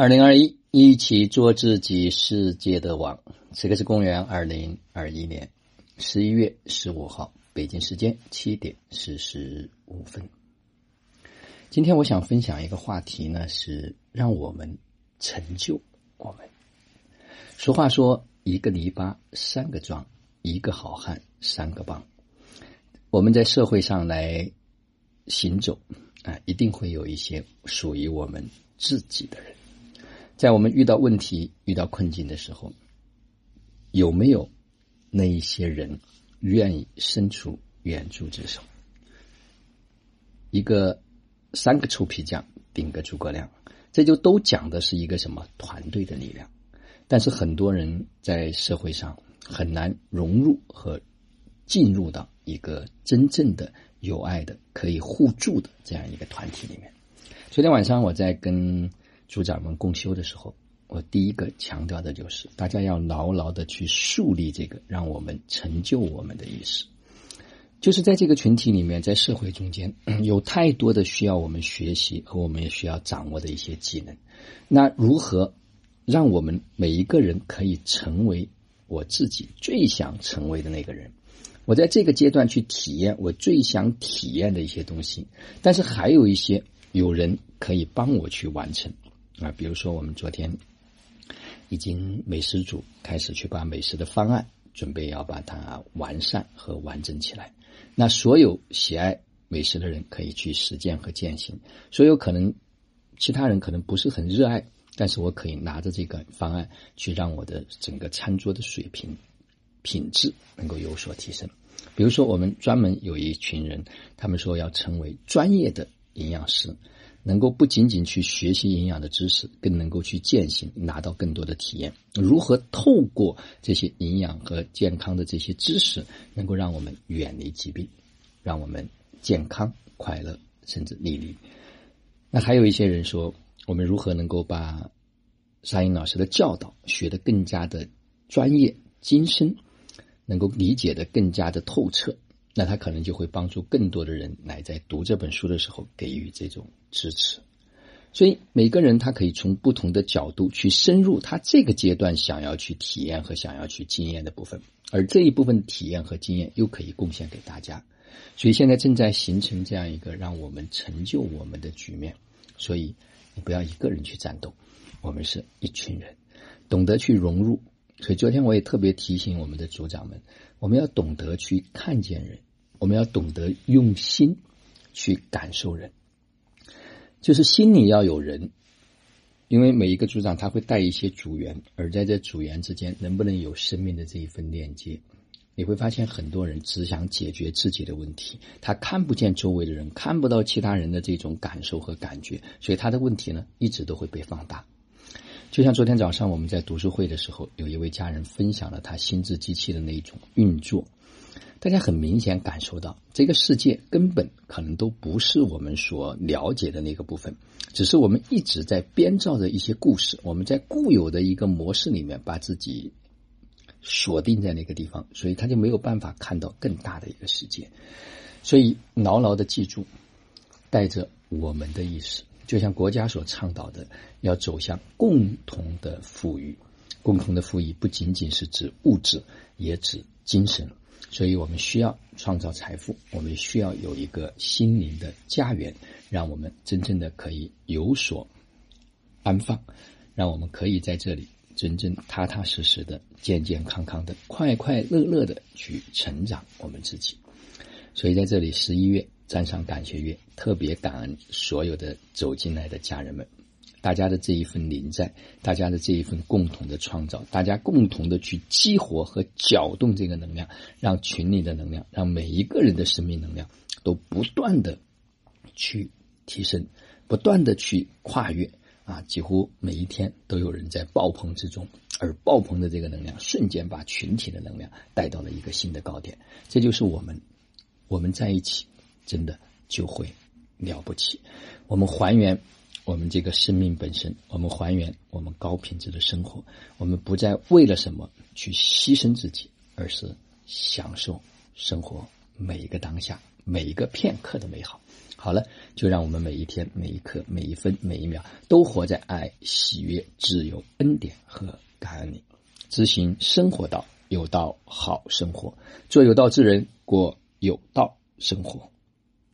二零二一，一起做自己世界的王。此刻是公元二零二一年十一月十五号，北京时间七点四十五分。今天我想分享一个话题呢，是让我们成就我们。俗话说：“一个篱笆三个桩，一个好汉三个帮。”我们在社会上来行走啊，一定会有一些属于我们自己的人。在我们遇到问题、遇到困境的时候，有没有那一些人愿意伸出援助之手？一个三个臭皮匠顶个诸葛亮，这就都讲的是一个什么团队的力量。但是很多人在社会上很难融入和进入到一个真正的有爱的、可以互助的这样一个团体里面。昨天晚上我在跟。组长们共修的时候，我第一个强调的就是，大家要牢牢的去树立这个让我们成就我们的意识。就是在这个群体里面，在社会中间，有太多的需要我们学习和我们也需要掌握的一些技能。那如何让我们每一个人可以成为我自己最想成为的那个人？我在这个阶段去体验我最想体验的一些东西，但是还有一些有人可以帮我去完成。啊，比如说我们昨天已经美食组开始去把美食的方案准备要把它完善和完整起来。那所有喜爱美食的人可以去实践和践行，所有可能其他人可能不是很热爱，但是我可以拿着这个方案去让我的整个餐桌的水平品质能够有所提升。比如说，我们专门有一群人，他们说要成为专业的营养师。能够不仅仅去学习营养的知识，更能够去践行，拿到更多的体验。如何透过这些营养和健康的这些知识，能够让我们远离疾病，让我们健康、快乐，甚至利利。那还有一些人说，我们如何能够把沙英老师的教导学得更加的专业、精深，能够理解的更加的透彻？那他可能就会帮助更多的人来在读这本书的时候给予这种支持，所以每个人他可以从不同的角度去深入他这个阶段想要去体验和想要去经验的部分，而这一部分体验和经验又可以贡献给大家，所以现在正在形成这样一个让我们成就我们的局面。所以你不要一个人去战斗，我们是一群人，懂得去融入。所以昨天我也特别提醒我们的组长们，我们要懂得去看见人。我们要懂得用心去感受人，就是心里要有人，因为每一个组长他会带一些组员，而在这组员之间能不能有生命的这一份链接？你会发现很多人只想解决自己的问题，他看不见周围的人，看不到其他人的这种感受和感觉，所以他的问题呢一直都会被放大。就像昨天早上我们在读书会的时候，有一位家人分享了他心智机器的那一种运作。大家很明显感受到，这个世界根本可能都不是我们所了解的那个部分，只是我们一直在编造着一些故事。我们在固有的一个模式里面把自己锁定在那个地方，所以他就没有办法看到更大的一个世界。所以牢牢的记住，带着我们的意识，就像国家所倡导的，要走向共同的富裕。共同的富裕不仅仅是指物质，也指精神。所以我们需要创造财富，我们需要有一个心灵的家园，让我们真正的可以有所安放，让我们可以在这里真正踏踏实实的、健健康康的、快快乐乐的去成长我们自己。所以在这里，十一月站上感谢月，特别感恩所有的走进来的家人们。大家的这一份临在，大家的这一份共同的创造，大家共同的去激活和搅动这个能量，让群里的能量，让每一个人的生命能量都不断的去提升，不断的去跨越啊！几乎每一天都有人在爆棚之中，而爆棚的这个能量瞬间把群体的能量带到了一个新的高点。这就是我们，我们在一起真的就会了不起。我们还原。我们这个生命本身，我们还原我们高品质的生活，我们不再为了什么去牺牲自己，而是享受生活每一个当下，每一个片刻的美好。好了，就让我们每一天、每一刻、每一分、每一秒，都活在爱、喜悦、自由、恩典和感恩里，执行生活道，有道好生活，做有道之人，过有道生活。